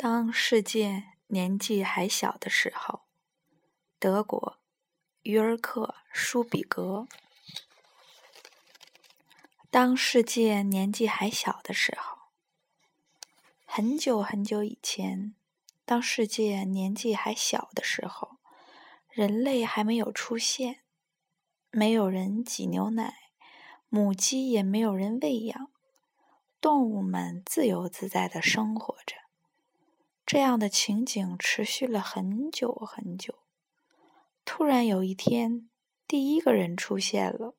当世界年纪还小的时候，德国约尔克舒比格。当世界年纪还小的时候，很久很久以前，当世界年纪还小的时候，人类还没有出现，没有人挤牛奶，母鸡也没有人喂养，动物们自由自在的生活着。这样的情景持续了很久很久。突然有一天，第一个人出现了，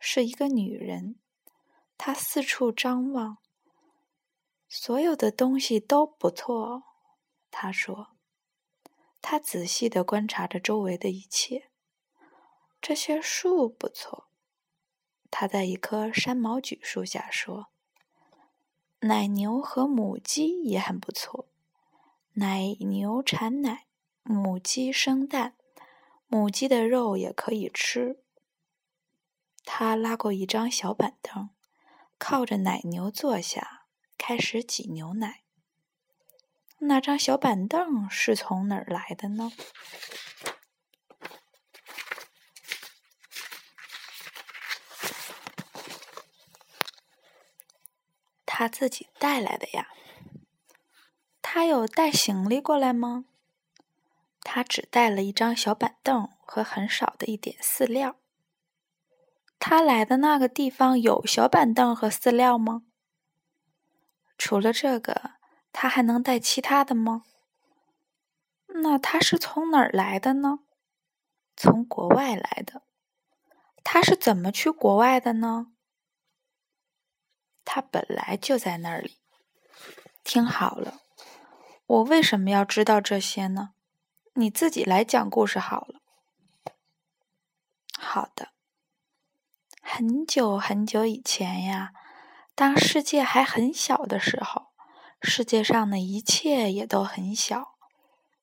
是一个女人。她四处张望，所有的东西都不错。她说：“她仔细的观察着周围的一切。这些树不错。”她在一棵山毛榉树下说：“奶牛和母鸡也很不错。”奶牛产奶，母鸡生蛋，母鸡的肉也可以吃。他拉过一张小板凳，靠着奶牛坐下，开始挤牛奶。那张小板凳是从哪儿来的呢？他自己带来的呀。他有带行李过来吗？他只带了一张小板凳和很少的一点饲料。他来的那个地方有小板凳和饲料吗？除了这个，他还能带其他的吗？那他是从哪儿来的呢？从国外来的。他是怎么去国外的呢？他本来就在那里。听好了。我为什么要知道这些呢？你自己来讲故事好了。好的。很久很久以前呀，当世界还很小的时候，世界上的一切也都很小：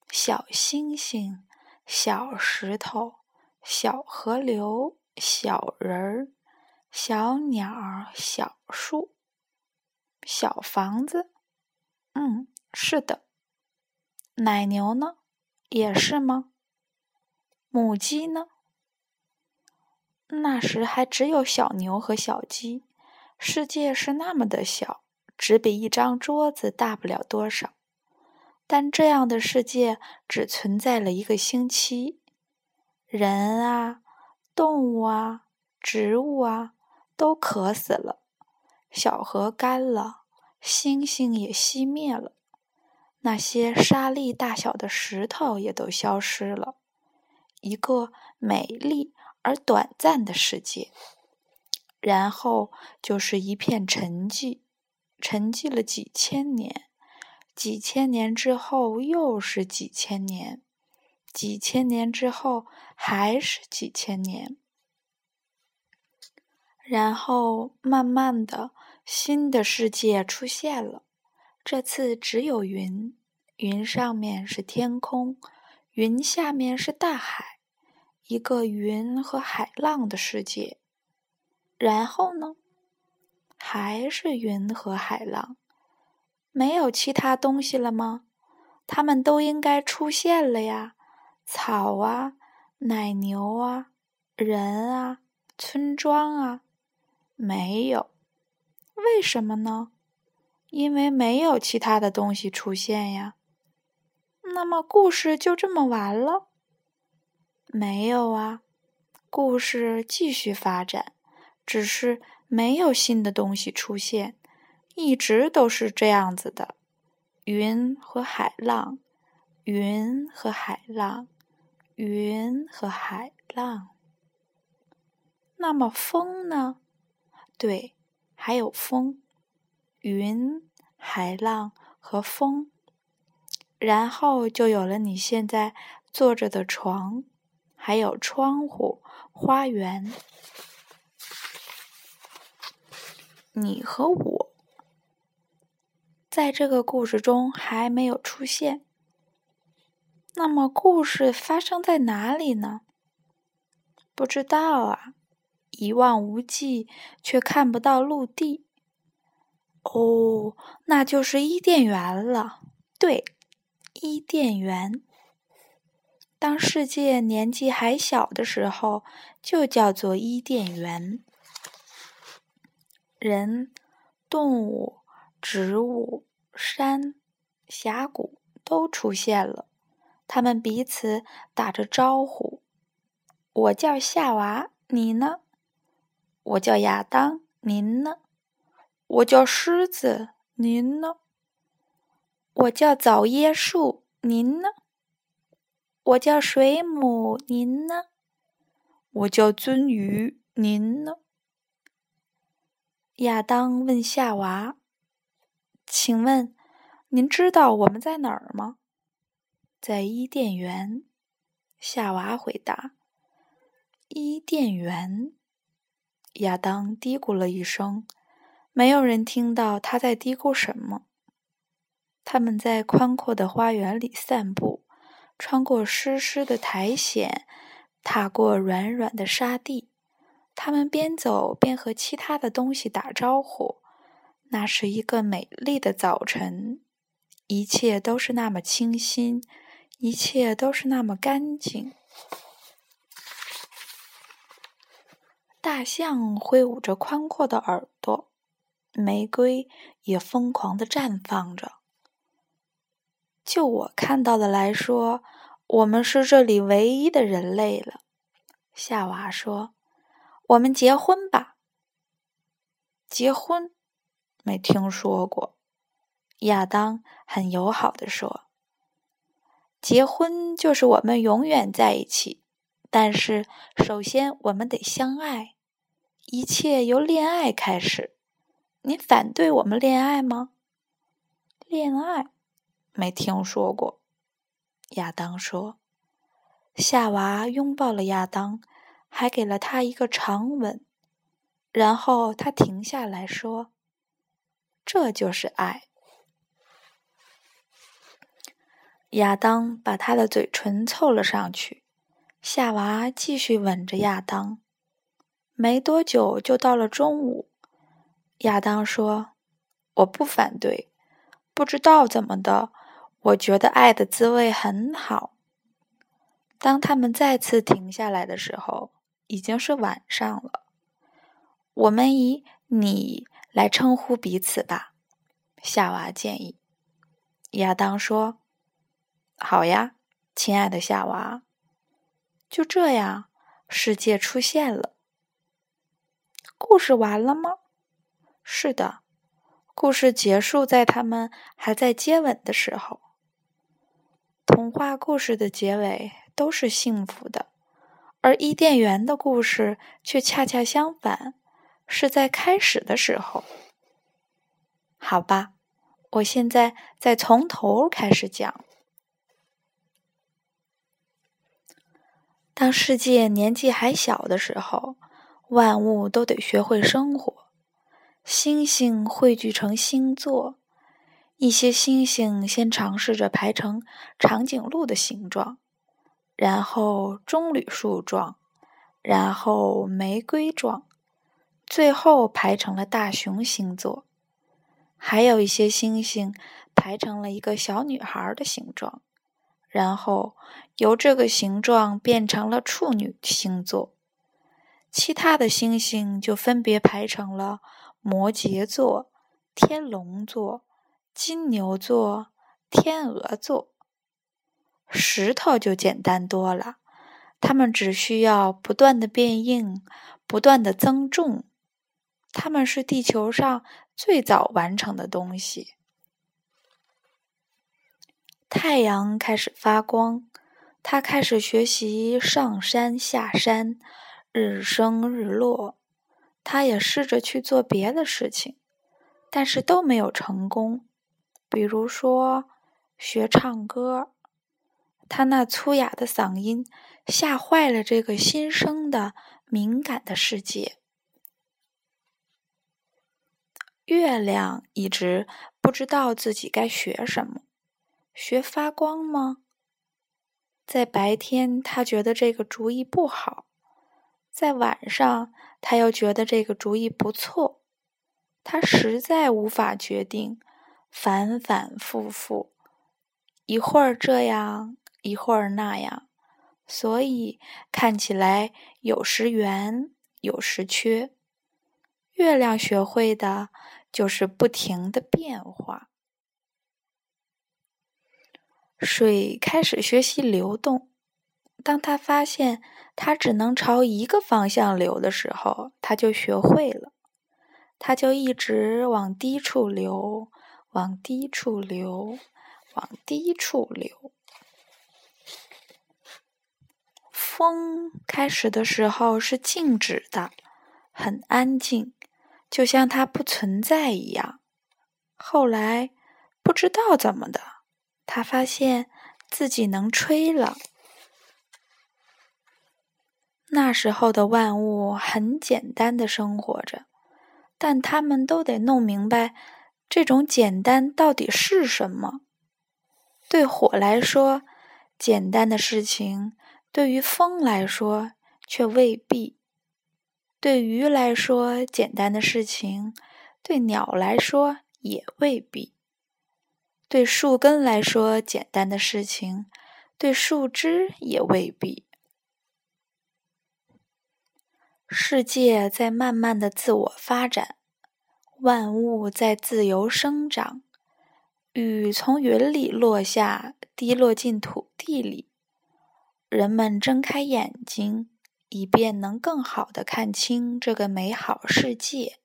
小星星、小石头、小河流、小人儿、小鸟、小树、小房子。嗯，是的。奶牛呢，也是吗？母鸡呢？那时还只有小牛和小鸡。世界是那么的小，只比一张桌子大不了多少。但这样的世界只存在了一个星期，人啊、动物啊、植物啊都渴死了，小河干了，星星也熄灭了。那些沙粒大小的石头也都消失了，一个美丽而短暂的世界。然后就是一片沉寂，沉寂了几千年，几千年之后又是几千年，几千年之后还是几千年。然后慢慢的，新的世界出现了。这次只有云，云上面是天空，云下面是大海，一个云和海浪的世界。然后呢，还是云和海浪，没有其他东西了吗？它们都应该出现了呀，草啊，奶牛啊，人啊，村庄啊，没有，为什么呢？因为没有其他的东西出现呀，那么故事就这么完了？没有啊，故事继续发展，只是没有新的东西出现，一直都是这样子的：云和海浪，云和海浪，云和海浪。那么风呢？对，还有风。云、海浪和风，然后就有了你现在坐着的床，还有窗户、花园。你和我，在这个故事中还没有出现。那么，故事发生在哪里呢？不知道啊，一望无际，却看不到陆地。哦，那就是伊甸园了。对，伊甸园。当世界年纪还小的时候，就叫做伊甸园。人、动物、植物、山、峡谷都出现了，他们彼此打着招呼：“我叫夏娃，你呢？我叫亚当，您呢？我叫狮子，您呢？我叫枣椰树，您呢？我叫水母，您呢？我叫鳟鱼，您呢？”亚当问夏娃：“请问，您知道我们在哪儿吗？”“在伊甸园。”夏娃回答。“伊甸园。”亚当嘀咕了一声，没有人听到他在嘀咕什么。他们在宽阔的花园里散步，穿过湿湿的苔藓，踏过软软的沙地。他们边走边和其他的东西打招呼。那是一个美丽的早晨，一切都是那么清新，一切都是那么干净。大象挥舞着宽阔的耳，玫瑰也疯狂的绽放着。就我看到的来说，我们是这里唯一的人类了。夏娃说。我们结婚吧。结婚？没听说过。亚当很友好的说：“结婚就是我们永远在一起，但是首先我们得相爱，一切由恋爱开始。你反对我们恋爱吗？”恋爱？没听说过。亚当说。夏娃拥抱了亚当。还给了他一个长吻，然后他停下来说：“这就是爱。”亚当把他的嘴唇凑了上去，夏娃继续吻着亚当。没多久就到了中午，亚当说：“我不反对，不知道怎么的，我觉得爱的滋味很好。”当他们再次停下来的时候。已经是晚上了，我们以“你”来称呼彼此吧。夏娃建议。亚当说：“好呀，亲爱的夏娃。”就这样，世界出现了。故事完了吗？是的，故事结束在他们还在接吻的时候。童话故事的结尾都是幸福的。而伊甸园的故事却恰恰相反，是在开始的时候。好吧，我现在再从头开始讲。当世界年纪还小的时候，万物都得学会生活。星星汇聚成星座，一些星星先尝试着排成长颈鹿的形状。然后棕榈树状，然后玫瑰状，最后排成了大熊星座。还有一些星星排成了一个小女孩的形状，然后由这个形状变成了处女星座。其他的星星就分别排成了摩羯座、天龙座、金牛座、天鹅座。石头就简单多了，它们只需要不断的变硬，不断的增重。它们是地球上最早完成的东西。太阳开始发光，它开始学习上山下山，日升日落。他也试着去做别的事情，但是都没有成功。比如说，学唱歌。他那粗哑的嗓音吓坏了这个新生的敏感的世界。月亮一直不知道自己该学什么，学发光吗？在白天，他觉得这个主意不好；在晚上，他又觉得这个主意不错。他实在无法决定，反反复复。一会儿这样，一会儿那样，所以看起来有时圆，有时缺。月亮学会的就是不停的变化。水开始学习流动，当他发现它只能朝一个方向流的时候，他就学会了，他就一直往低处流，往低处流，往低处流。风开始的时候是静止的，很安静，就像它不存在一样。后来不知道怎么的。他发现自己能吹了。那时候的万物很简单的生活着，但他们都得弄明白这种简单到底是什么。对火来说，简单的事情对于风来说却未必；对鱼来说，简单的事情对鸟来说也未必。对树根来说，简单的事情，对树枝也未必。世界在慢慢的自我发展，万物在自由生长。雨从云里落下，滴落进土地里。人们睁开眼睛，以便能更好的看清这个美好世界。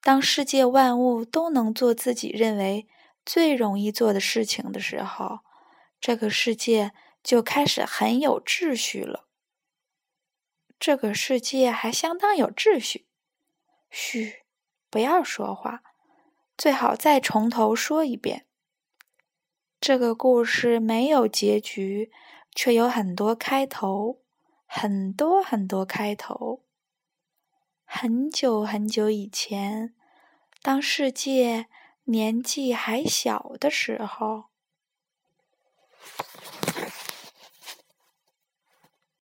当世界万物都能做自己认为最容易做的事情的时候，这个世界就开始很有秩序了。这个世界还相当有秩序。嘘，不要说话，最好再从头说一遍。这个故事没有结局，却有很多开头，很多很多开头。很久很久以前，当世界……年纪还小的时候，